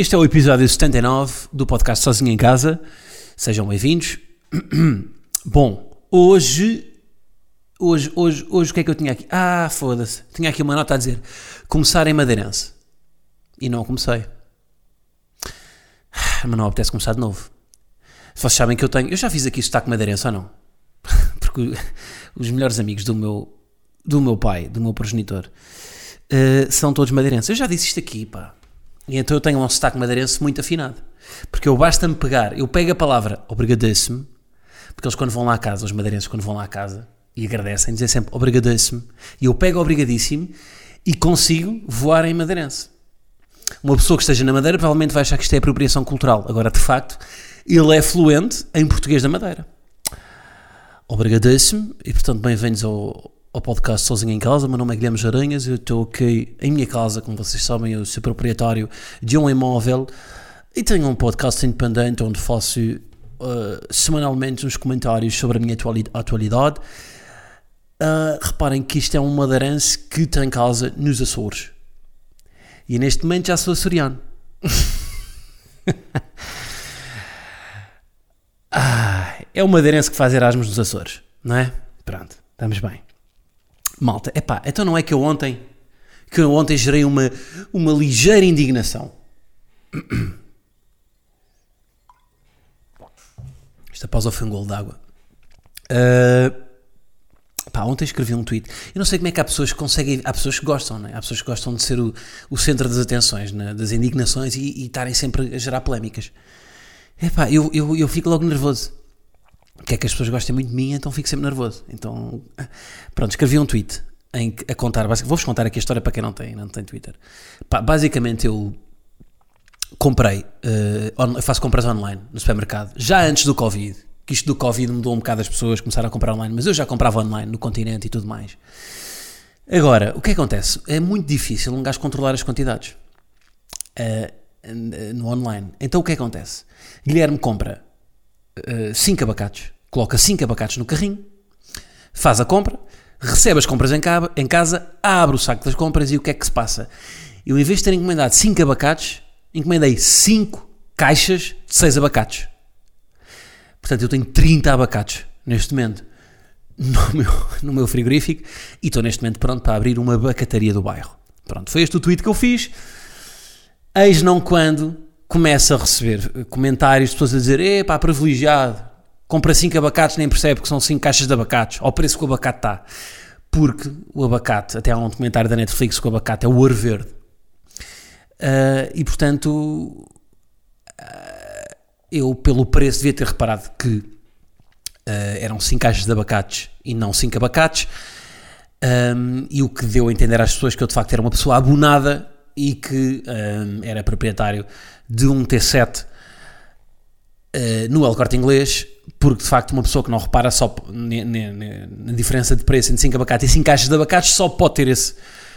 Este é o episódio 79 do podcast Sozinho em Casa. Sejam bem-vindos. Bom, hoje. Hoje, hoje, hoje, o que é que eu tinha aqui? Ah, foda-se. Tinha aqui uma nota a dizer: começar em Madeirense. E não comecei. Mas não apetece começar de novo. Vocês sabem que eu tenho. Eu já fiz aqui sotaque madeirense ou não? Porque os melhores amigos do meu, do meu pai, do meu progenitor, uh, são todos madeirenses. Eu já disse isto aqui, pá. E então eu tenho um sotaque madeirense muito afinado. Porque eu basta-me pegar, eu pego a palavra obrigadíssimo, porque eles quando vão lá à casa, os madeirenses quando vão lá à casa e agradecem, dizem sempre obrigadíssimo, e eu pego obrigadíssimo e consigo voar em madeirense. Uma pessoa que esteja na Madeira provavelmente vai achar que isto é apropriação cultural. Agora, de facto, ele é fluente em português da Madeira. Obrigadíssimo e, portanto, bem-vindos ao, ao podcast Sozinho em Casa. Meu nome é Guilherme Jaranhas. Eu estou aqui em minha casa, como vocês sabem, eu sou proprietário de um imóvel e tenho um podcast independente onde faço uh, semanalmente uns comentários sobre a minha atualidade. Uh, reparem que isto é um madeirense que tem casa nos Açores. E neste momento já sou açoriano. ah, é o madeirense que faz Erasmus nos Açores, não é? Pronto, estamos bem. Malta, epá, então não é que eu ontem, que eu ontem gerei uma, uma ligeira indignação. Esta pausa foi um golo d'água. Uh, Pá, ontem escrevi um tweet. Eu não sei como é que há pessoas que conseguem. Há pessoas que gostam, né? Há pessoas que gostam de ser o, o centro das atenções, né? das indignações e, e estarem sempre a gerar polémicas. Epá, eu, eu, eu fico logo nervoso. Quer que as pessoas gostem muito de mim, então fico sempre nervoso. Então, pronto, escrevi um tweet em, a contar. Vou-vos contar aqui a história para quem não tem, não tem Twitter. Basicamente, eu comprei, uh, faço compras online no supermercado, já antes do Covid que isto do Covid mudou um bocado as pessoas, começaram a comprar online, mas eu já comprava online no continente e tudo mais. Agora, o que acontece? É muito difícil um gajo controlar as quantidades uh, no online. Então o que acontece? Guilherme compra 5 uh, abacates, coloca 5 abacates no carrinho, faz a compra, recebe as compras em, ca em casa, abre o saco das compras e o que é que se passa? Eu, em vez de ter encomendado 5 abacates, encomendei 5 caixas de 6 abacates. Portanto, eu tenho 30 abacates neste momento no meu, no meu frigorífico e estou neste momento pronto para abrir uma abacataria do bairro. Pronto, foi este o tweet que eu fiz. Eis não quando começa a receber comentários de pessoas a dizer: epá, privilegiado, compra 5 abacates, nem percebe que são 5 caixas de abacates, ao preço que o abacate está. Porque o abacate, até há um documentário da Netflix que o abacate é o ouro verde. Uh, e portanto, eu, pelo preço, devia ter reparado que uh, eram 5 caixas de abacates e não 5 abacates. Um, e o que deu a entender às pessoas que eu de facto era uma pessoa abonada e que um, era proprietário de um T7 uh, no El Corte Inglês, porque de facto uma pessoa que não repara só na diferença de preço entre 5 abacates e 5 caixas de abacates só pode ter esse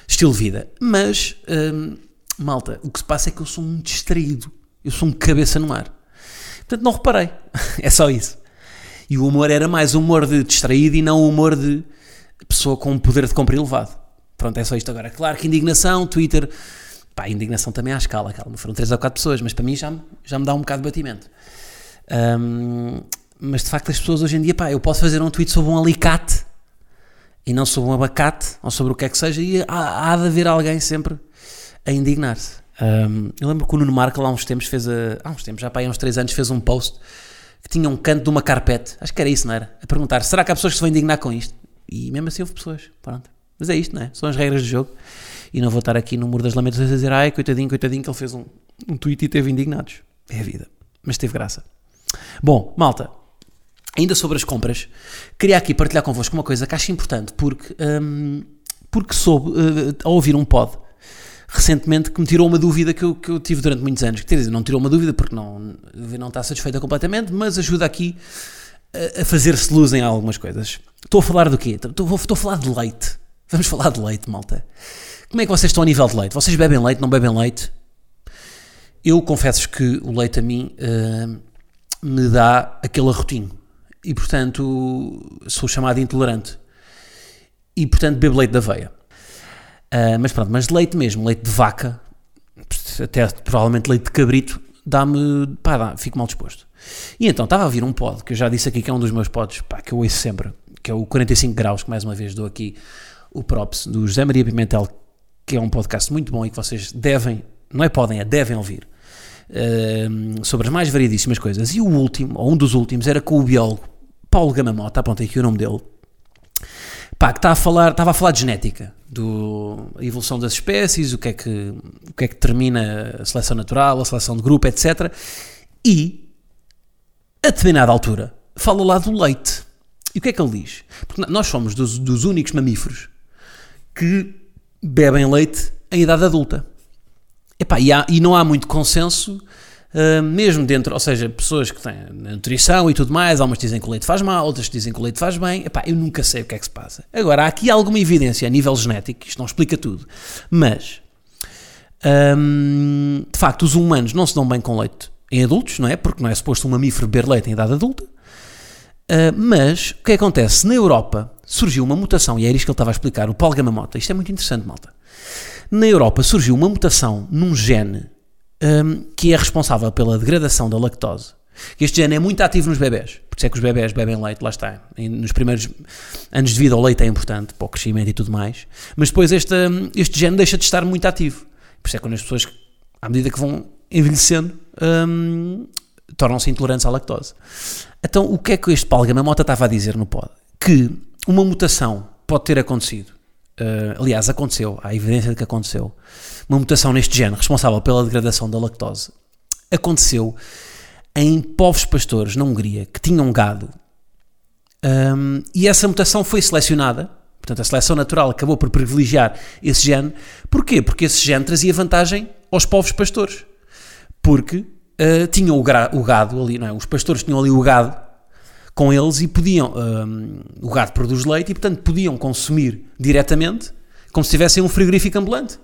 estilo de vida. Mas, um, malta, o que se passa é que eu sou um distraído, eu sou um cabeça no mar. Portanto, não reparei. é só isso. E o humor era mais humor de distraído e não humor de pessoa com poder de compra elevado. Pronto, é só isto agora. Claro que indignação, Twitter. Pá, indignação também à escala, calma. Foram 3 ou 4 pessoas, mas para mim já, já me dá um bocado de batimento. Um, mas de facto, as pessoas hoje em dia, pá, eu posso fazer um tweet sobre um alicate e não sobre um abacate ou sobre o que é que seja, e há, há de haver alguém sempre a indignar-se. Um, eu lembro que o Nuno Marco há uns tempos fez a, há uns tempos, já para há uns 3 anos, fez um post que tinha um canto de uma carpete, acho que era isso, não era? A perguntar, será que há pessoas que se vão indignar com isto? E mesmo assim houve pessoas, pronto. Mas é isto, não é? São as regras do jogo. E não vou estar aqui no Muro das Lamentações a dizer, ai, coitadinho, coitadinho, que ele fez um, um tweet e teve indignados. É a vida. Mas teve graça. Bom, malta, ainda sobre as compras, queria aqui partilhar convosco uma coisa que acho importante, porque, um, porque soube, uh, ao ouvir um pod, recentemente que me tirou uma dúvida que eu, que eu tive durante muitos anos. Quer dizer, não tirou uma dúvida porque não, não está satisfeita completamente, mas ajuda aqui a, a fazer-se luz em algumas coisas. Estou a falar do quê? Estou, estou a falar de leite. Vamos falar de leite, malta. Como é que vocês estão a nível de leite? Vocês bebem leite, não bebem leite? Eu confesso que o leite a mim uh, me dá aquele arrotinho. E, portanto, sou chamado intolerante. E, portanto, bebo leite da aveia. Uh, mas pronto, mas leite mesmo, leite de vaca, até provavelmente leite de cabrito, dá-me, pá, dá, fico mal disposto. E então estava a ouvir um pod, que eu já disse aqui que é um dos meus pods, pá, que eu ouço sempre, que é o 45 graus, que mais uma vez dou aqui o props, do José Maria Pimentel, que é um podcast muito bom e que vocês devem, não é podem, é devem ouvir, uh, sobre as mais variedíssimas coisas. E o último, ou um dos últimos, era com o biólogo Paulo Gamamota, apontei aqui o nome dele, pá, que está a falar, estava a falar de genética, do a evolução das espécies, o que é que o que é que determina a seleção natural, a seleção de grupo, etc. E a determinada altura fala lá do leite. E o que é que ele diz? Porque nós somos dos, dos únicos mamíferos que bebem leite em idade adulta. Epá, e, há, e não há muito consenso Uh, mesmo dentro, ou seja, pessoas que têm nutrição e tudo mais, algumas dizem que o leite faz mal, outras dizem que o leite faz bem, Epá, eu nunca sei o que é que se passa. Agora, há aqui alguma evidência a nível genético, isto não explica tudo, mas um, de facto os humanos não se dão bem com leite em adultos, não é? Porque não é suposto um mamífero beber leite em idade adulta. Uh, mas o que acontece? Na Europa surgiu uma mutação, e é isto que ele estava a explicar, o Paul Gamamota. Isto é muito interessante, malta. Na Europa surgiu uma mutação num gene um, que é responsável pela degradação da lactose. Este gene é muito ativo nos bebés, por isso é que os bebés bebem leite, lá está. Nos primeiros anos de vida o leite é importante para o crescimento e tudo mais, mas depois este, este gene deixa de estar muito ativo. Por isso é que quando as pessoas, à medida que vão envelhecendo, um, tornam-se intolerantes à lactose. Então, o que é que este Paulo Gamamota estava a dizer no pod? Que uma mutação pode ter acontecido Uh, aliás, aconteceu, há evidência de que aconteceu, uma mutação neste gene responsável pela degradação da lactose. Aconteceu em povos pastores na Hungria que tinham gado um, e essa mutação foi selecionada. Portanto, a seleção natural acabou por privilegiar esse gene. Porquê? Porque esse gene trazia vantagem aos povos pastores. Porque uh, tinham o, o, gado ali, não é? Os pastores tinham ali o gado com eles e podiam. Um, o gado produz leite e, portanto, podiam consumir diretamente como se tivessem um frigorífico ambulante.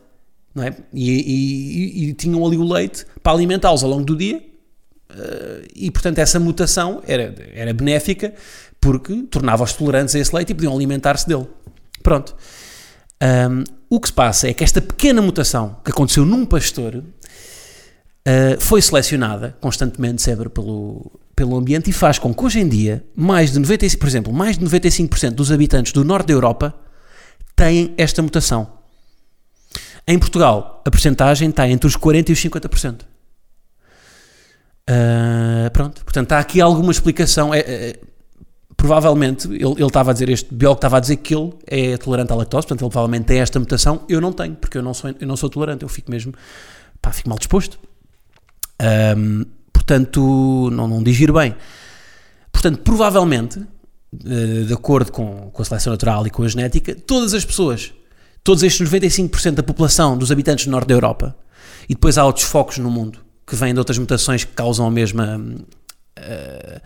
Não é? e, e, e, e tinham ali o leite para alimentá-los ao longo do dia. Uh, e, portanto, essa mutação era, era benéfica porque tornava-os tolerantes a esse leite e podiam alimentar-se dele. Pronto. Um, o que se passa é que esta pequena mutação que aconteceu num pastor uh, foi selecionada constantemente sempre pelo, pelo ambiente e faz com que hoje em dia, mais de 95%, por exemplo, mais de 95% dos habitantes do norte da Europa têm esta mutação. Em Portugal, a percentagem está entre os 40% e os 50%. Uh, ah, pronto, portanto, há aqui alguma explicação. É, é, provavelmente, ele, ele, estava a dizer, este biólogo estava a dizer que ele é tolerante à lactose, portanto, ele provavelmente tem esta mutação. Eu não tenho, porque eu não sou, eu não sou tolerante, eu fico mesmo, pá, fico mal disposto. Um, portanto, não, não digiro bem. Portanto, provavelmente, eh, de acordo com, com a seleção natural e com a genética, todas as pessoas, todos estes 95% da população dos habitantes do norte da Europa, e depois há outros focos no mundo que vêm de outras mutações que causam a mesma. Uh,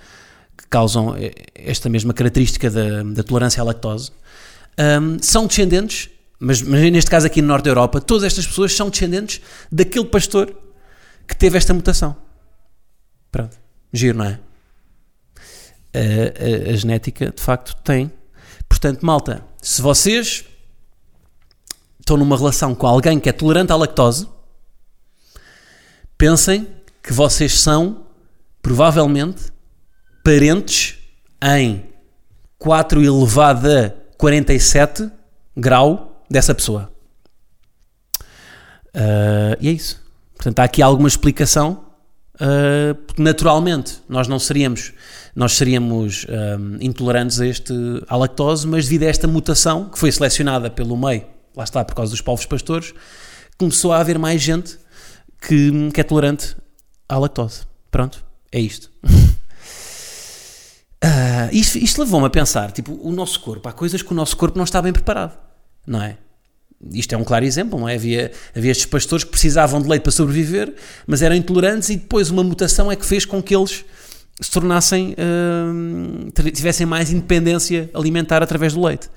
que causam esta mesma característica da, da tolerância à lactose, um, são descendentes, mas, mas neste caso aqui no norte da Europa, todas estas pessoas são descendentes daquele pastor que teve esta mutação. Pronto. Giro, não é? A, a, a, genética, de facto, tem. Portanto, malta, se vocês estão numa relação com alguém que é tolerante à lactose, pensem que vocês são, provavelmente, parentes em 4 elevado a 47 grau dessa pessoa. Uh, e é isso. Portanto, há aqui alguma explicação Uh, naturalmente nós não seríamos nós seríamos um, intolerantes a este, à lactose, mas devido a esta mutação que foi selecionada pelo meio, lá está, por causa dos povos pastores, começou a haver mais gente que, que é tolerante à lactose. Pronto, é isto. uh, isto, isto levou-me a pensar, tipo, o nosso corpo, há coisas que o nosso corpo não está bem preparado, não é? Isto é um claro exemplo, não é? Havia, havia estes pastores que precisavam de leite para sobreviver, mas eram intolerantes e depois uma mutação é que fez com que eles se tornassem, uh, tivessem mais independência alimentar através do leite.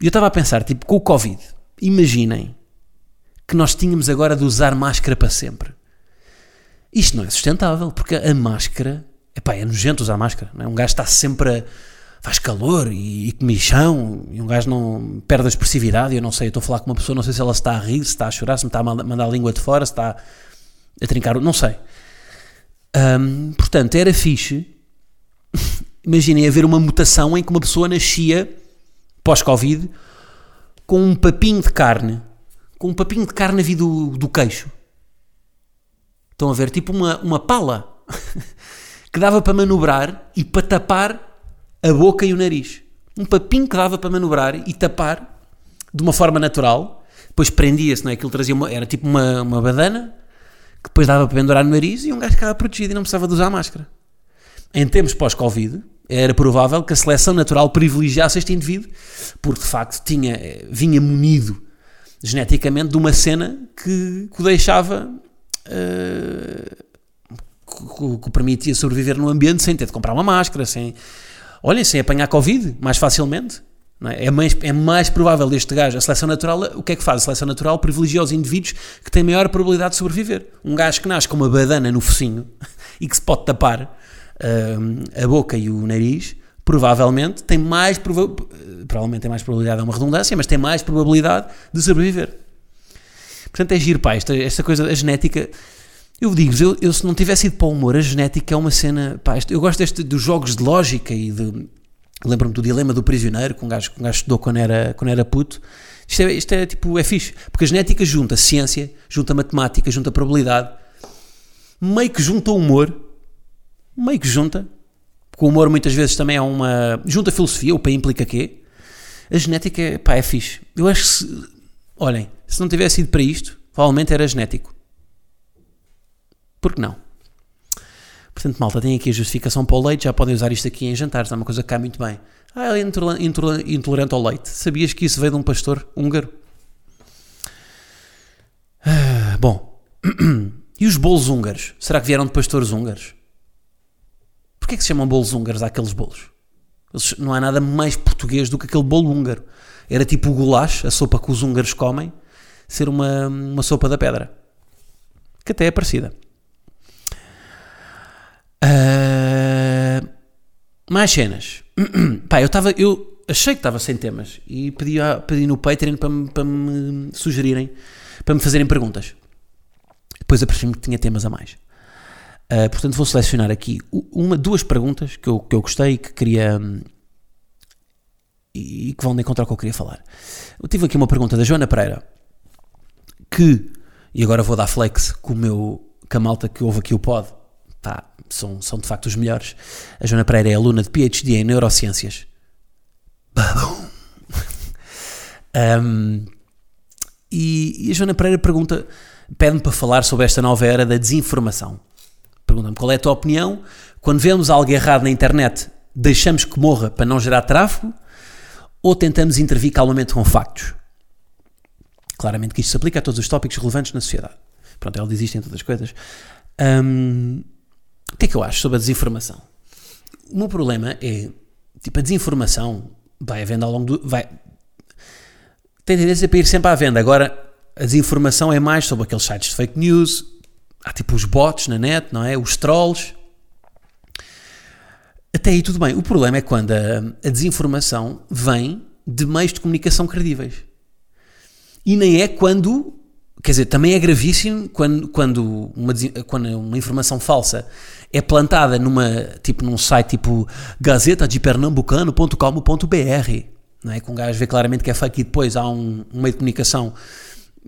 E eu estava a pensar, tipo, com o Covid, imaginem que nós tínhamos agora de usar máscara para sempre. Isto não é sustentável, porque a máscara, epá, é nojento usar máscara, não é? Um gajo está sempre a, faz calor e, e comichão, e um gajo não perde a expressividade, eu não sei, eu estou a falar com uma pessoa, não sei se ela está a rir, se está a chorar, se me está a mandar a língua de fora, se está a trincar, não sei. Um, portanto, era fixe, imaginem haver uma mutação em que uma pessoa nascia pós-Covid com um papinho de carne, com um papinho de carne a vir do, do queixo. Estão a ver? Tipo uma, uma pala que dava para manobrar e para tapar a boca e o nariz. Um papinho que dava para manobrar e tapar de uma forma natural. Depois prendia-se, não é? Aquilo trazia uma, era tipo uma, uma badana que depois dava para pendurar no nariz e um gajo ficava protegido e não precisava de usar máscara. Em tempos pós-Covid, era provável que a seleção natural privilegiasse este indivíduo, porque de facto tinha, eh, vinha munido geneticamente de uma cena que, que o deixava. Uh, que, o permitia sobreviver no ambiente sem ter de comprar uma máscara, sem, olhem, sem apanhar Covid mais facilmente. É? é? mais, é mais provável este gajo. A seleção natural, o que é que faz? A seleção natural privilegia os indivíduos que têm maior probabilidade de sobreviver. Um gajo que nasce com uma badana no focinho e que se pode tapar uh, a boca e o nariz, provavelmente tem mais provavelmente tem mais probabilidade, é uma redundância, mas tem mais probabilidade de sobreviver. Portanto, é giro, pá, esta, esta coisa, a genética eu digo eu, eu se não tivesse ido para o humor, a genética é uma cena. Pá, eu gosto deste, dos jogos de lógica e de. Lembro-me do dilema do prisioneiro, que um gajo, que um gajo estudou quando era, quando era puto. Isto é, isto é tipo, é fixe. Porque a genética junta ciência, junta matemática, junta probabilidade, meio que junta o humor, meio que junta. Porque o humor muitas vezes também é uma. junta filosofia, o P implica quê? A genética, pá, é fixe. Eu acho que se. Olhem, se não tivesse ido para isto, provavelmente era genético. Por que não? Portanto, malta, tem aqui a justificação para o leite, já podem usar isto aqui em jantares, é uma coisa que cai muito bem. Ah, é intolerante ao leite. Sabias que isso veio de um pastor húngaro? Ah, bom, e os bolos húngaros? Será que vieram de pastores húngaros? Porquê é que se chamam bolos húngaros àqueles bolos? Não há nada mais português do que aquele bolo húngaro. Era tipo o goulash, a sopa que os húngaros comem, ser uma, uma sopa da pedra. Que até é parecida. Mais cenas. Pá, eu estava. Eu achei que estava sem temas e pedi, pedi no Patreon para me, para me sugerirem, para me fazerem perguntas. Depois apercebi-me que tinha temas a mais. Uh, portanto, vou selecionar aqui uma, duas perguntas que eu, que eu gostei e que queria. e que vão encontrar o que eu queria falar. Eu tive aqui uma pergunta da Joana Pereira que. E agora vou dar flex com o meu. com a malta que ouve aqui o pod. Pá, são, são de facto os melhores. A Joana Pereira é aluna de PhD em Neurociências. um, e, e, a Joana Pereira pergunta, pede-me para falar sobre esta nova era da desinformação. Pergunta-me qual é a tua opinião quando vemos algo errado na internet, deixamos que morra para não gerar tráfego ou tentamos intervir calmamente com factos? Claramente que isto se aplica a todos os tópicos relevantes na sociedade. Pronto, ela diz isto em todas as coisas. Um, o que é que eu acho sobre a desinformação? O meu problema é, tipo, a desinformação vai à venda ao longo do... Vai, tem tendência para ir sempre à venda. Agora, a desinformação é mais sobre aqueles sites de fake news, há tipo os bots na net, não é? Os trolls. Até aí tudo bem. O problema é quando a, a desinformação vem de meios de comunicação credíveis. E nem é quando quer dizer, também é gravíssimo quando, quando, uma, quando uma informação falsa é plantada numa, tipo, num site tipo gazeta de pernambucano.com.br, não é? Com um gajo vê claramente que é fake e depois há um, um meio de comunicação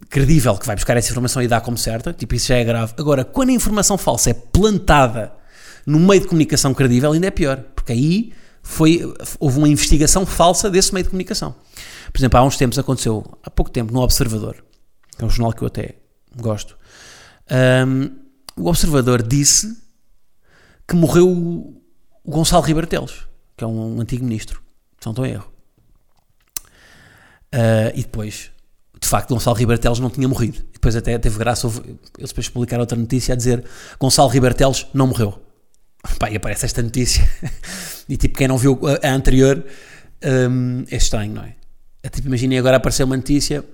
credível que vai buscar essa informação e dá como certa, tipo, isso já é grave. Agora, quando a informação falsa é plantada no meio de comunicação credível, ainda é pior, porque aí foi, houve uma investigação falsa desse meio de comunicação. Por exemplo, há uns tempos aconteceu, há pouco tempo, no Observador, que é um jornal que eu até gosto, um, o Observador disse que morreu o Gonçalo Ribeiro Teles, que é um, um antigo ministro, se não estou em erro. Uh, e depois de facto Gonçalo Riberteles não tinha morrido. E depois até teve graça, eles depois publicaram outra notícia a dizer Gonçalo Riberteles não morreu. Pá, e aparece esta notícia. e tipo, quem não viu a, a anterior hum, é estranho, não é? é tipo, imaginem agora aparecer uma notícia: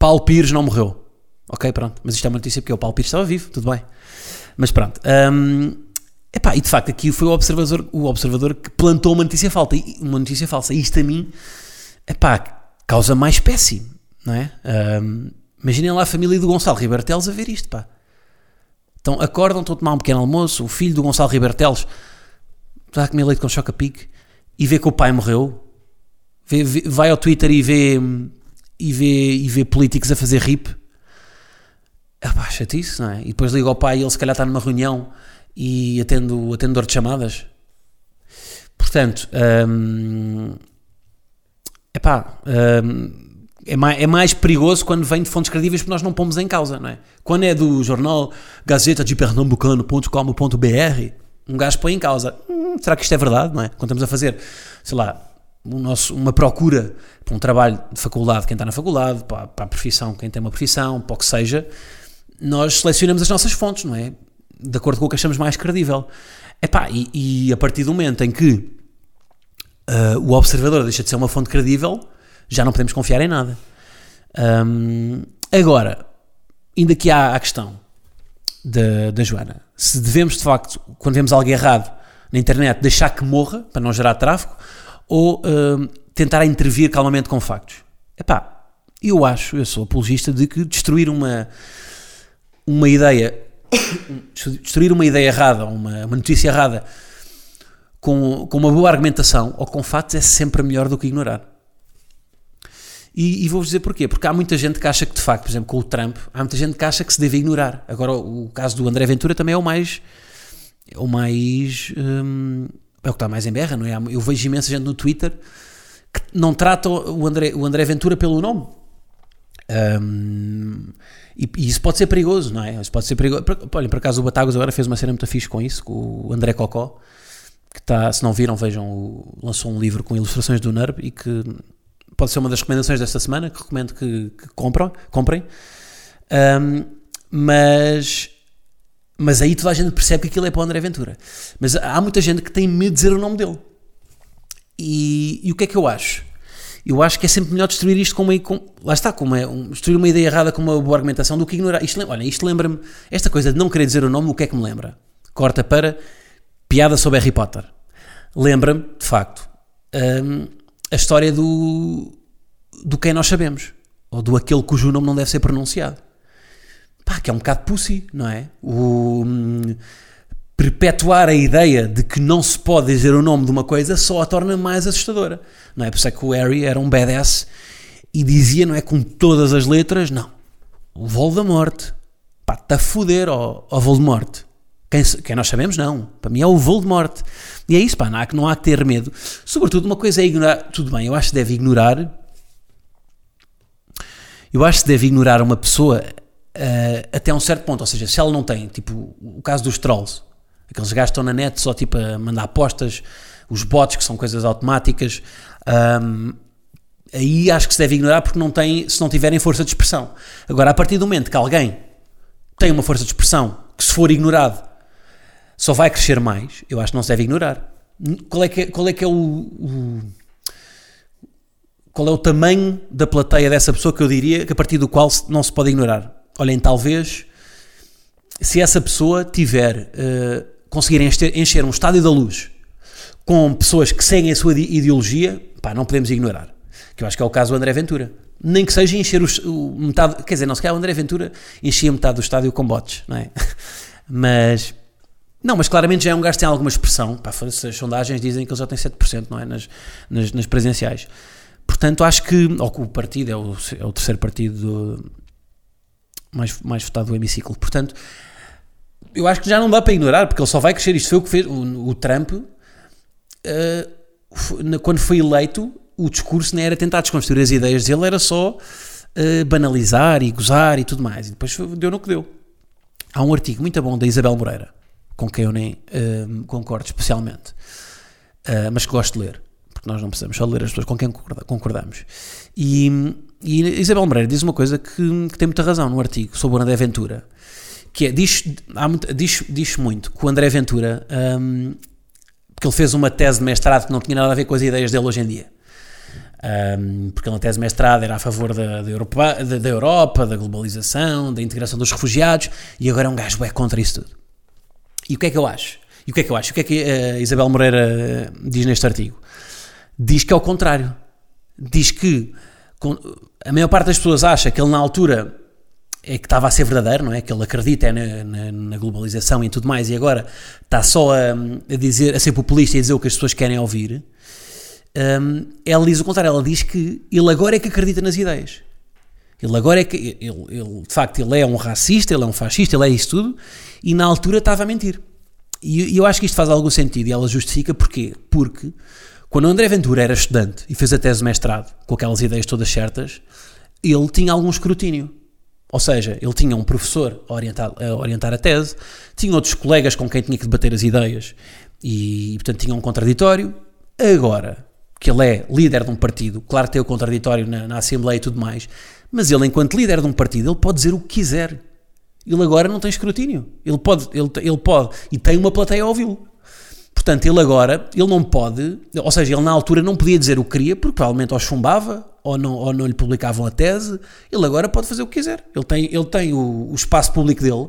Paulo Pires não morreu. Ok, pronto. Mas isto é uma notícia porque o Paulo Pires estava vivo, tudo bem. Mas pronto. Hum, epá, e de facto aqui foi o observador, o observador que plantou uma notícia falsa. Uma notícia falsa. E isto a mim, epá, causa mais péssimo, não é? Um, imaginem lá a família do Gonçalo Riberteles a ver isto, pá. Então acordam, estão a tomar um pequeno almoço, o filho do Gonçalo Riberteles está a comer leite com choca-pique e vê que o pai morreu. Vê, vê, vai ao Twitter e vê, e vê, e vê políticos a fazer rip. Ah chatice, não é? E depois liga ao pai e ele se calhar está numa reunião e atendo, atendedor de chamadas. Portanto, hum, epá, hum, é mais, é mais perigoso quando vem de fontes credíveis porque nós não pomos em causa, não é? Quando é do jornal Gazeta de Pernambucano.com.br, um gajo põe em causa. Hum, será que isto é verdade, não é? Quando estamos a fazer, sei lá, nosso, uma procura para um trabalho de faculdade, quem está na faculdade, para, para a profissão, quem tem uma profissão, para o que seja, nós selecionamos as nossas fontes, não é? De acordo com o que achamos mais credível. Epá, e, e a partir do momento em que uh, o observador deixa de ser uma fonte credível, já não podemos confiar em nada. Um, agora, ainda aqui há a questão da, da Joana. Se devemos, de facto, quando vemos algo errado na internet, deixar que morra, para não gerar tráfego, ou um, tentar intervir calmamente com factos. Epá, eu acho, eu sou apologista de que destruir uma, uma ideia, destruir uma ideia errada, uma, uma notícia errada, com, com uma boa argumentação ou com fatos é sempre melhor do que ignorar. E, e vou-vos dizer porquê. Porque há muita gente que acha que, de facto, por exemplo, com o Trump, há muita gente que acha que se deve ignorar. Agora, o, o caso do André Ventura também é o mais. É o mais. Hum, é o que está mais em berra, não é? Eu vejo imensa gente no Twitter que não trata o André, o André Ventura pelo nome. Um, e, e, isso pode ser perigoso, não é? Isso pode ser perigoso. Olha, por acaso o Batagos agora fez uma cena muito fixe com isso, com o André Cocó, que está, se não viram, vejam, lançou um livro com ilustrações do NERB e que pode ser uma das recomendações desta semana, que recomendo que, que compram, comprem. Um, mas, mas aí toda a gente percebe que aquilo é para o André Ventura. Mas há muita gente que tem medo de dizer o nome dele. E, e o que é que eu acho? Eu acho que é sempre melhor destruir isto com uma. Com, lá está, com uma, um, destruir uma ideia errada com uma boa argumentação do que ignorar. Isto, olha, isto lembra-me. Esta coisa de não querer dizer o nome, o que é que me lembra? Corta para piada sobre Harry Potter. Lembra-me, de facto, um, a história do, do quem nós sabemos. Ou do aquele cujo nome não deve ser pronunciado. Pá, que é um bocado pussy, não é? O. Um, perpetuar a ideia de que não se pode dizer o nome de uma coisa só a torna mais assustadora. Não é? Por isso é que o Harry era um badass e dizia, não é com todas as letras, não. O Voldemort. Pá, está a foder ao, ao Voldemort. Quem, quem, nós sabemos, não. Para mim é o Voldemort. E é isso, pá, não há, não há que ter medo. Sobretudo, uma coisa é ignorar. Tudo bem, eu acho que deve ignorar. Eu acho que deve ignorar uma pessoa uh, até um certo ponto. Ou seja, se ela não tem, tipo, o caso dos trolls. Aqueles gajos estão na net só tipo a mandar apostas, os bots que são coisas automáticas. Um, aí acho que se deve ignorar porque não tem, se não tiverem força de expressão. Agora, a partir do momento que alguém tem uma força de expressão que se for ignorado só vai crescer mais, eu acho que não se deve ignorar. Qual é que é, qual é, que é o, o qual é o tamanho da plateia dessa pessoa que eu diria que a partir do qual não se pode ignorar? Olhem, talvez se essa pessoa tiver uh, conseguirem encher, encher um estádio da luz com pessoas que seguem a sua ideologia, pá, não podemos ignorar. Que eu acho que é o caso do André Ventura. Nem que seja encher os, o metade, quer dizer, não se calhar o André Ventura enchia metade do estádio com botes, não é? Mas, não, mas claramente já é um gajo que tem alguma expressão. Pá, as sondagens dizem que ele já tem 7%, não é? Nas, nas, nas presenciais. Portanto, acho que, ou que o partido é o, é o terceiro partido do, mais, mais votado do hemiciclo. Portanto, eu acho que já não dá para ignorar, porque ele só vai crescer. Isto foi o que fez o, o Trump, uh, quando foi eleito, o discurso não era tentar desconstruir as ideias dele, era só uh, banalizar e gozar e tudo mais. E depois deu no que deu. Há um artigo muito bom da Isabel Moreira, com quem eu nem uh, concordo especialmente, mas que gosto de ler, porque nós não precisamos só ler as pessoas com quem concordamos. E e Isabel Moreira diz uma coisa que, que, tem muita razão no artigo sobre o André Ventura, que é, diz, há muito, diz, diz muito que o André Ventura, um, porque ele fez uma tese de mestrado que não tinha nada a ver com as ideias dele hoje em dia. Um, porque na tese de mestrado era a favor da, da, Europa, da, da, Europa, da globalização, da integração dos refugiados, e agora é um gajo é contra isso tudo. E o que é que eu acho? E o que é que eu acho? O que é que a Isabel Moreira diz neste artigo? Diz que é o contrário. Diz que a maior parte das pessoas acha que ele na altura é que estava a ser verdadeiro, não é? Que ele acredita na, na, na globalização e tudo mais, e agora está só a, a, dizer, a ser populista e dizer o que as pessoas querem ouvir. Um, ela diz o contrário, ela diz que ele agora é que acredita nas ideias. Ele agora é que, ele, ele, de facto, ele é um racista, ele é um fascista, ele é isso tudo, e na altura estava a mentir. E eu acho que isto faz algum sentido, e ela justifica porquê? Porque quando André Ventura era estudante e fez a tese de mestrado com aquelas ideias todas certas, ele tinha algum escrutínio. Ou seja, ele tinha um professor a orientar, a orientar a tese, tinha outros colegas com quem tinha que debater as ideias e, portanto, tinha um contraditório. Agora, que ele é líder de um partido, claro que tem o contraditório na, na Assembleia e tudo mais, mas ele, enquanto líder de um partido, ele pode dizer o que quiser. Ele agora não tem escrutínio. Ele pode, ele, ele pode, e tem uma plateia a ouvi-lo. Portanto, ele agora, ele não pode, ou seja, ele na altura não podia dizer o que queria, porque provavelmente ou chumbava, ou não, ou não lhe publicavam a tese. Ele agora pode fazer o que quiser. Ele tem, ele tem o, o espaço público dele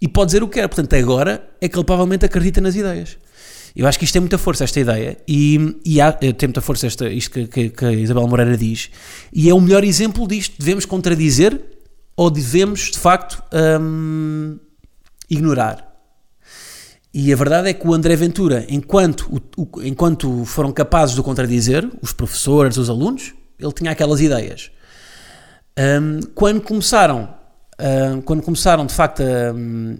e pode dizer o que quer. Portanto, agora é que ele provavelmente acredita nas ideias. Eu acho que isto tem muita força, esta ideia, e, e há, eh, tem muita força esta, isto que, que, que, a Isabel Moreira diz, e é o melhor exemplo disto. Devemos contradizer ou devemos, de facto, hum, ignorar? E a verdade é que o André Ventura, enquanto, o, o, enquanto foram capazes de contradizer, os professores, os alunos, ele tinha aquelas ideias. Um, quando começaram, um, quando começaram de facto um,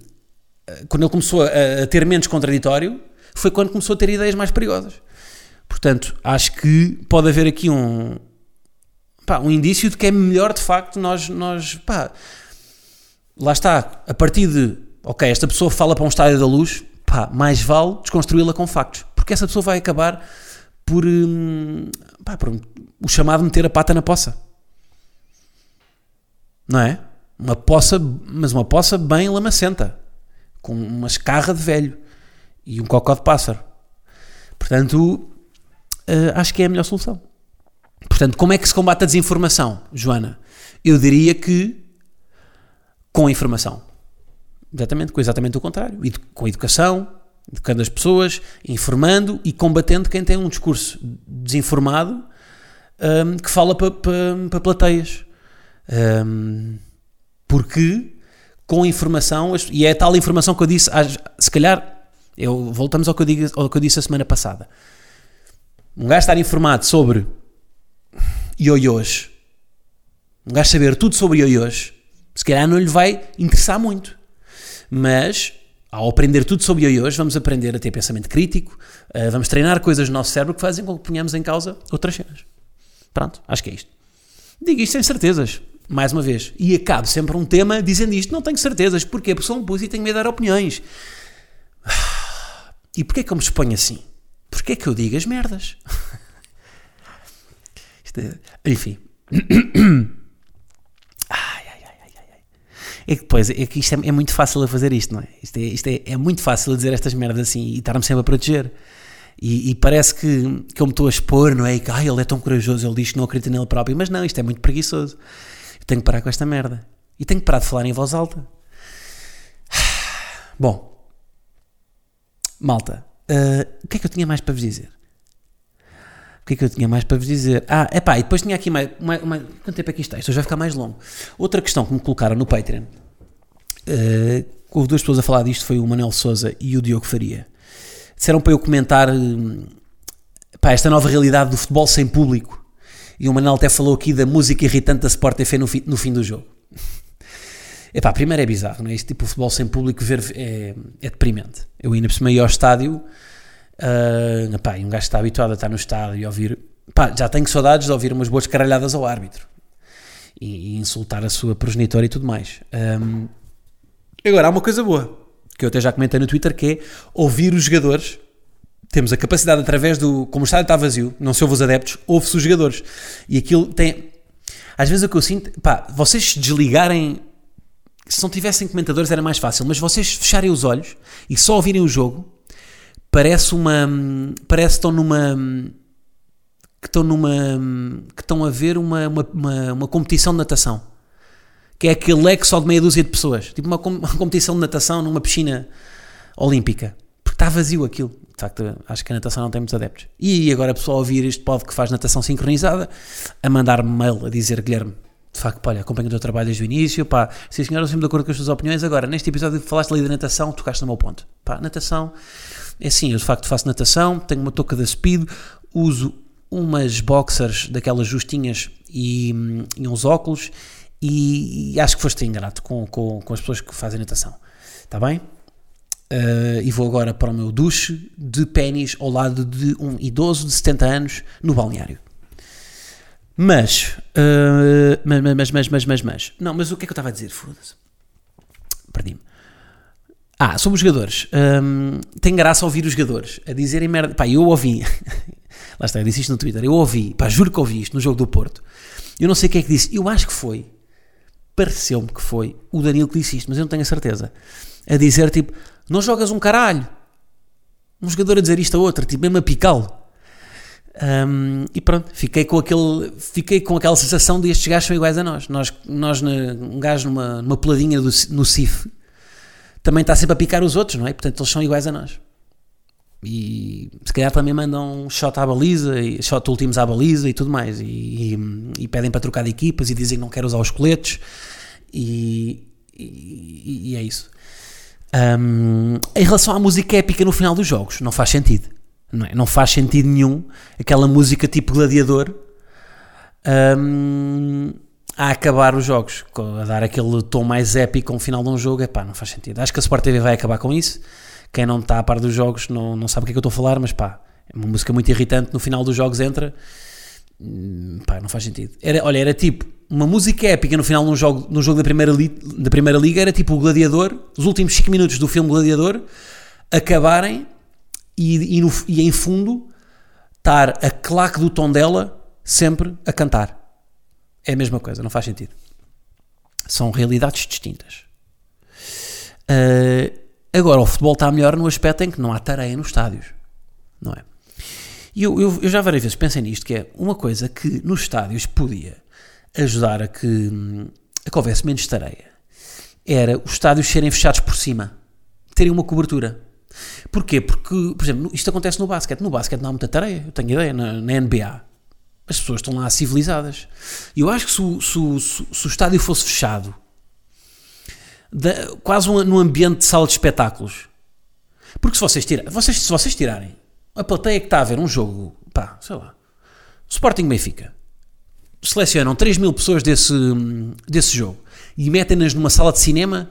quando ele começou a, a, ter menos contraditório, foi quando começou a ter ideias mais perigosas. Portanto, acho que pode haver aqui um, pá, um indício de que é melhor de facto nós, nós pá, lá está, a partir de, ok, esta pessoa fala para um estádio da luz, pá, mais vale desconstruí-la com factos, porque essa pessoa vai acabar por, hum, pá, por o chamado meter a pata na poça. Não é? Uma poça, mas uma poça bem lamacenta, com uma escarra de velho e um cocó de pássaro. Portanto, uh, acho que é a melhor solução. Portanto, como é que se combate a desinformação, Joana? Eu diria que com informação. Exatamente, com exatamente o contrário. Com a educação, educando as pessoas, informando e combatendo quem tem um discurso desinformado um, que fala para pa, pa plateias. Um, porque com informação, e é tal informação que eu disse, se calhar eu, voltamos ao que, eu digo, ao que eu disse a semana passada. Um gajo estar informado sobre ioiôs, um gajo saber tudo sobre ioiôs, se calhar não lhe vai interessar muito. Mas, ao aprender tudo sobre ioiôs, vamos aprender a ter pensamento crítico, uh, vamos treinar coisas no nosso cérebro que fazem com que ponhamos em causa outras cenas. Pronto, acho que é isto. Digo isto sem certezas, mais uma vez. E acabo sempre um tema dizendo isto. Não tenho certezas. Porquê? Porque sou um pussy e tenho medo de dar opiniões. E porquê que eu me exponho assim? Porquê que eu digo as merdas? é, enfim. Ai, ai, ai, ai, ai. É que depois, é que isto é, é, muito fácil a fazer isto, não é? Isto, é, isto é, é muito fácil a dizer estas merdas assim e estar-me sempre a proteger. E, e, parece que, que eu me estou a expor, não é? E que ah, ele é tão corajoso, ele diz que não acredita nele próprio. Mas não, isto é muito preguiçoso. Eu tenho que parar com esta merda. E tenho que parar de falar em voz alta. Bom, Malta, uh, o que é que eu tinha mais para vos dizer? Que é que eu tinha mais para vos dizer? Ah, é pá, e depois tinha aqui mais. Uma, uma, quanto tempo é que isto está? Isto vai ficar mais longo. Outra questão que me colocaram no Patreon. Uh, houve duas pessoas a falar disto: foi o Manuel Souza e o Diogo Faria. Disseram para eu comentar uh, pá, esta nova realidade do futebol sem público. E o Manuel até falou aqui da música irritante da Sport TV no, fi, no fim do jogo. Epá, primeiro é bizarro, não é? Este tipo de futebol sem público ver é, é deprimente. Eu ainda por cima ia ao estádio, uh, epá, e um gajo está habituado a estar no estádio e ouvir. Epá, já tenho saudades de ouvir umas boas caralhadas ao árbitro e, e insultar a sua progenitora e tudo mais. Um, agora, há uma coisa boa que eu até já comentei no Twitter que é ouvir os jogadores. Temos a capacidade através do. Como o estádio está vazio, não se ouve os adeptos, ouve-se os jogadores. E aquilo tem Às vezes o que eu sinto, pá, vocês desligarem, se não tivessem comentadores era mais fácil, mas vocês fecharem os olhos e só ouvirem o jogo, parece uma, parece que estão numa, que estão numa, que estão a ver uma, uma, uma, uma competição de natação. Que é aquele leque só de meia dúzia de pessoas. Tipo uma, uma competição de natação numa piscina olímpica. Porque está vazio aquilo. De facto, acho que a natação não tem muitos adeptos. E agora a pessoa a ouvir este pod que faz natação sincronizada, a mandar-me mail a dizer, Guilherme, de facto, olha, acompanho o teu trabalho desde o início, pá, sim senhor, eu sempre de acordo com as tuas opiniões, agora, neste episódio falaste ali da natação, tocaste no meu ponto. Pá, natação, é assim, eu de facto faço natação, tenho uma touca da Speed, uso umas boxers daquelas justinhas e, hum, e uns óculos e, e acho que foste ingrato com, com, com as pessoas que fazem natação. Está bem? Uh, e vou agora para o meu duche de pênis ao lado de um idoso de 70 anos no balneário. Mas, uh, mas, mas, mas, mas, mas, mas, não, mas o que é que eu estava a dizer? Foda-se. Perdi-me. Ah, sobre os jogadores. Um, tem graça ouvir os jogadores a dizerem merda. Pá, eu ouvi. Lá está, eu disse isto no Twitter. Eu ouvi, pá, juro que ouvi isto no jogo do Porto. Eu não sei quem é que disse. Eu acho que foi. Pareceu-me que foi o Danilo que disse isto, mas eu não tenho a certeza. A dizer tipo: Não jogas um caralho. Um jogador a dizer isto a outro, tipo, mesmo a picá-lo. Um, e pronto, fiquei com, aquele, fiquei com aquela sensação de estes gajos são iguais a nós. Nós, nós um gajo numa, numa peladinha do, no CIF também está sempre a picar os outros, não é? Portanto, eles são iguais a nós. E se calhar também mandam shot à baliza, e shot últimos à baliza e tudo mais. E, e, e pedem para trocar de equipas e dizem que não querem usar os coletes. E, e, é isso. Um, em relação à música épica no final dos jogos, não faz sentido. Não, é? não faz sentido nenhum aquela música tipo gladiador um, a acabar os jogos, a dar aquele tom mais épico no final de um jogo. Epá, não faz sentido. Acho que a Sport TV vai acabar com isso. Quem não está a par dos jogos não, não sabe o que é que eu estou a falar, mas pá, é uma música muito irritante. No final dos jogos entra. Hum, Pá, não faz sentido. Era, olha, era tipo uma música épica no final de um jogo, no jogo da, primeira li, da Primeira Liga, era tipo o Gladiador, os últimos 5 minutos do filme Gladiador, acabarem e, e, no, e em fundo estar a claque do tom dela sempre a cantar. É a mesma coisa, não faz sentido. São realidades distintas. Uh, agora, o futebol está melhor no aspecto em que não há tareia nos estádios, não é? E eu, eu, eu, já várias vezes pensei nisto, que é uma coisa que nos estádios podia ajudar a que, a que houvesse menos tareia, era os estádios serem fechados por cima, terem uma cobertura. Porquê? Porque, por exemplo, isto acontece no basquete. No basquete não há muita tareia, eu tenho ideia, na, na NBA. As pessoas estão lá civilizadas. E eu acho que se o, se, se o estádio fosse fechado, quase um, num ambiente de sala de espetáculos, porque se vocês, tira, vocês, se vocês tirarem a plateia que está a ver um jogo, pá, sei lá, Sporting Benfica, selecionam 3 mil pessoas desse, desse jogo e metem-nas numa sala de cinema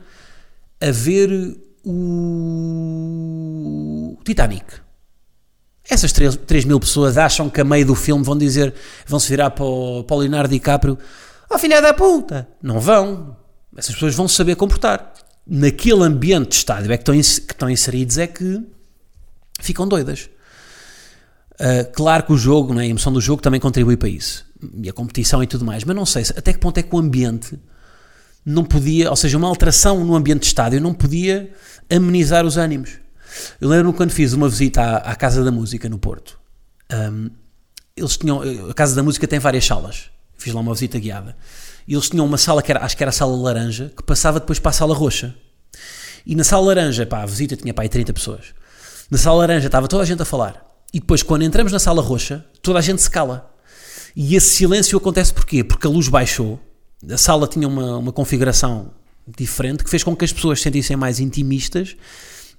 a ver o Titanic. Essas 3, 3 mil pessoas acham que a meio do filme vão dizer, vão se virar para o, para o Leonardo DiCaprio, ó oh, filha da puta. Não vão. Essas pessoas vão saber comportar. Naquele ambiente de estádio é que estão, que estão inseridos é que ficam doidas. Uh, claro que o jogo, né, a emoção do jogo também contribui para isso. E a competição e tudo mais. Mas não sei até que ponto é que o ambiente não podia, ou seja, uma alteração no ambiente de estádio não podia amenizar os ânimos. Eu lembro-me quando fiz uma visita à, à, Casa da Música no Porto. Um, eles tinham, a Casa da Música tem várias salas. Fiz lá uma visita guiada. E eles tinham uma sala que era, acho que era a sala laranja, que passava depois para a sala roxa. E na sala laranja, pá, a visita tinha pá, aí 30 pessoas. Na sala laranja estava toda a gente a falar. E depois, quando entramos na sala roxa, toda a gente se cala. E esse silêncio acontece porquê? Porque a luz baixou, a sala tinha uma, uma configuração diferente que fez com que as pessoas se sentissem mais intimistas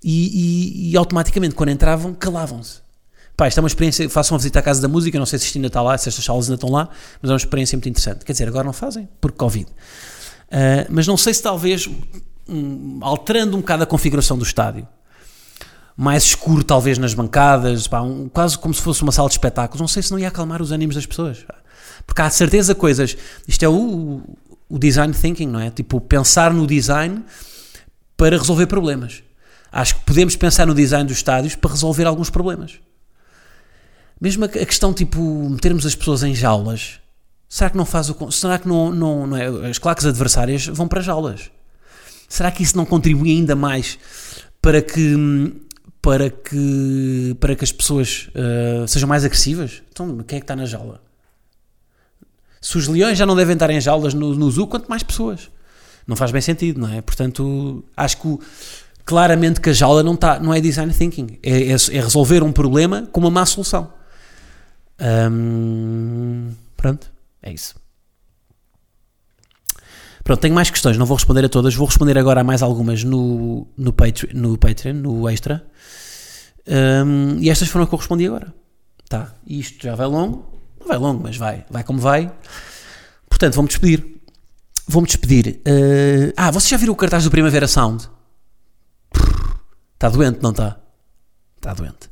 e, e, e automaticamente, quando entravam, calavam-se. Pá, isto é uma experiência. Façam uma visita à Casa da Música, não sei se isto ainda está lá, se estas salas ainda estão lá, mas é uma experiência muito interessante. Quer dizer, agora não fazem, por Covid. Uh, mas não sei se talvez, um, alterando um bocado a configuração do estádio, mais escuro talvez nas bancadas, pá, um, quase como se fosse uma sala de espetáculos, não sei se não ia acalmar os ânimos das pessoas. Pá. Porque há certeza coisas. Isto é o, o design thinking, não é? Tipo, pensar no design para resolver problemas. Acho que podemos pensar no design dos estádios para resolver alguns problemas. Mesmo a questão, tipo, metermos as pessoas em jaulas, Será que não faz o. Será que não, não, não é, as claques adversárias vão para jaulas? Será que isso não contribui ainda mais para que para que para que as pessoas uh, sejam mais agressivas? Então, quem é que está na jaula? Se os leões já não devem estar em jaulas no, no zoo, quanto mais pessoas? Não faz bem sentido, não é? Portanto, acho que o, claramente que a jaula não, está, não é design thinking, é, é, é resolver um problema com uma má solução. Pronto. É isso. Pronto, tenho mais questões, não vou responder a todas, vou responder agora a mais algumas no, no, Patreon, no, Patreon, no Extra. E estas foram as que eu respondi agora. Tá, isto já vai longo, não vai longo, mas vai, vai como vai. Portanto, vou-me despedir. Vou-me despedir. Uh, ah, vocês já viram o cartaz do Primavera Sound? Está doente, não está? Está doente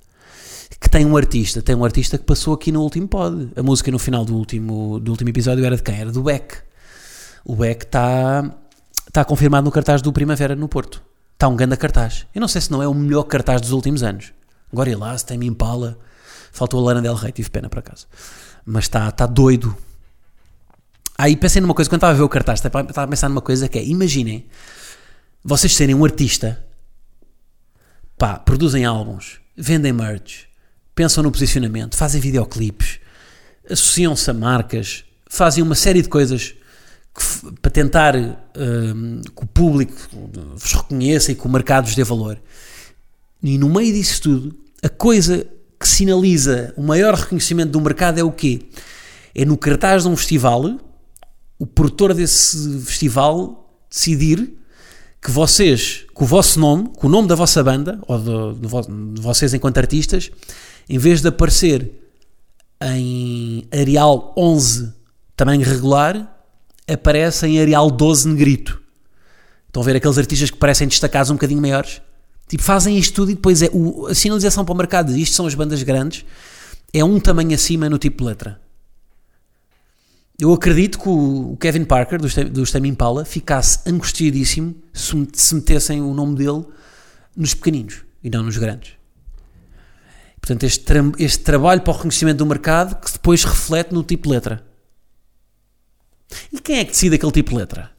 que tem um artista, tem um artista que passou aqui no último pod. A música no final do último, do último episódio era de quem? Era do Beck. O Beck está tá confirmado no cartaz do Primavera no Porto. Está um grande cartaz. Eu não sei se não é o melhor cartaz dos últimos anos. Gorillaz, tem Impala. Faltou a Lana Del Rey, tive pena por acaso. Mas está tá doido. Aí pensei numa coisa, quando estava a ver o cartaz, estava a pensar numa coisa que é, imaginem, vocês serem um artista, pá, produzem álbuns, vendem merch, pensam no posicionamento, fazem videoclipes, associam-se a marcas, fazem uma série de coisas que, para tentar uh, que o público vos reconheça e que o mercado vos dê valor. E no meio disso tudo, a coisa que sinaliza o maior reconhecimento do mercado é o quê? É no cartaz de um festival, o produtor desse festival decidir que vocês, com o vosso nome, com o nome da vossa banda, ou de, de, de vocês enquanto artistas, em vez de aparecer em Arial 11 tamanho regular, aparece em Arial 12 negrito. Estão a ver aqueles artistas que parecem destacados um bocadinho maiores? Tipo, fazem isto tudo e depois é o, a sinalização para o mercado. Isto são as bandas grandes. É um tamanho acima no tipo de letra. Eu acredito que o, Kevin Parker, do, do Stem ficasse angustiadíssimo se metessem o nome dele nos pequeninos e não nos grandes. Portanto, este, tra este trabalho para o reconhecimento do mercado que depois reflete no tipo de letra. E quem é que decide aquele tipo de letra?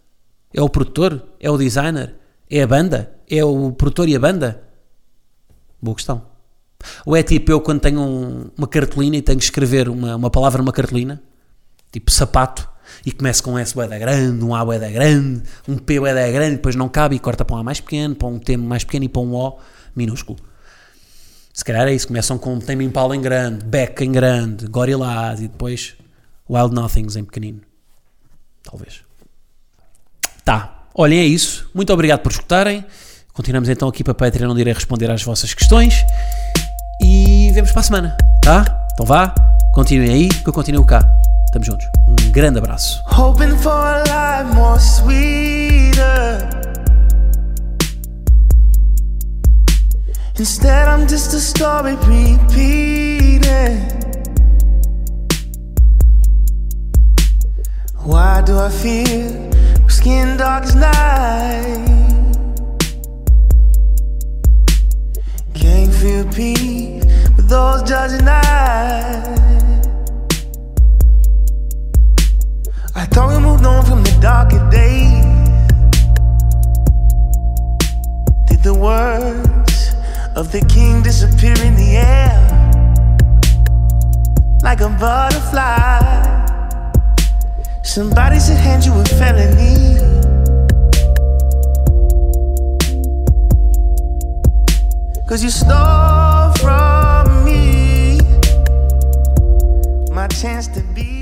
É o produtor? É o designer? É a banda? É o produtor e a banda? Boa questão. Ou é tipo eu quando tenho um, uma cartolina e tenho que escrever uma, uma palavra numa cartolina, tipo sapato, e começo com um S da grande, um A da grande, um P da grande, depois não cabe e corta para um A mais pequeno, para um T mais pequeno e para um O minúsculo. Se calhar é isso, começam com Tame Impala em grande, Beck em grande, Gorillaz e depois Wild Nothings em pequenino. Talvez. Tá, olhem, é isso. Muito obrigado por escutarem. Continuamos então aqui para Patreon, onde irei responder às vossas questões. E vemos para a semana, tá? Então vá, continuem aí, que eu continuo cá. Estamos juntos. Um grande abraço. Hoping for a life more sweeter. Instead, I'm just a story repeating. Why do I feel skin dark as night? Can't feel peace with those judging eyes. I thought we moved on from the darker days. Did the words of the king disappear in the air like a butterfly. Somebody should hand you a felony. Cause you stole from me my chance to be.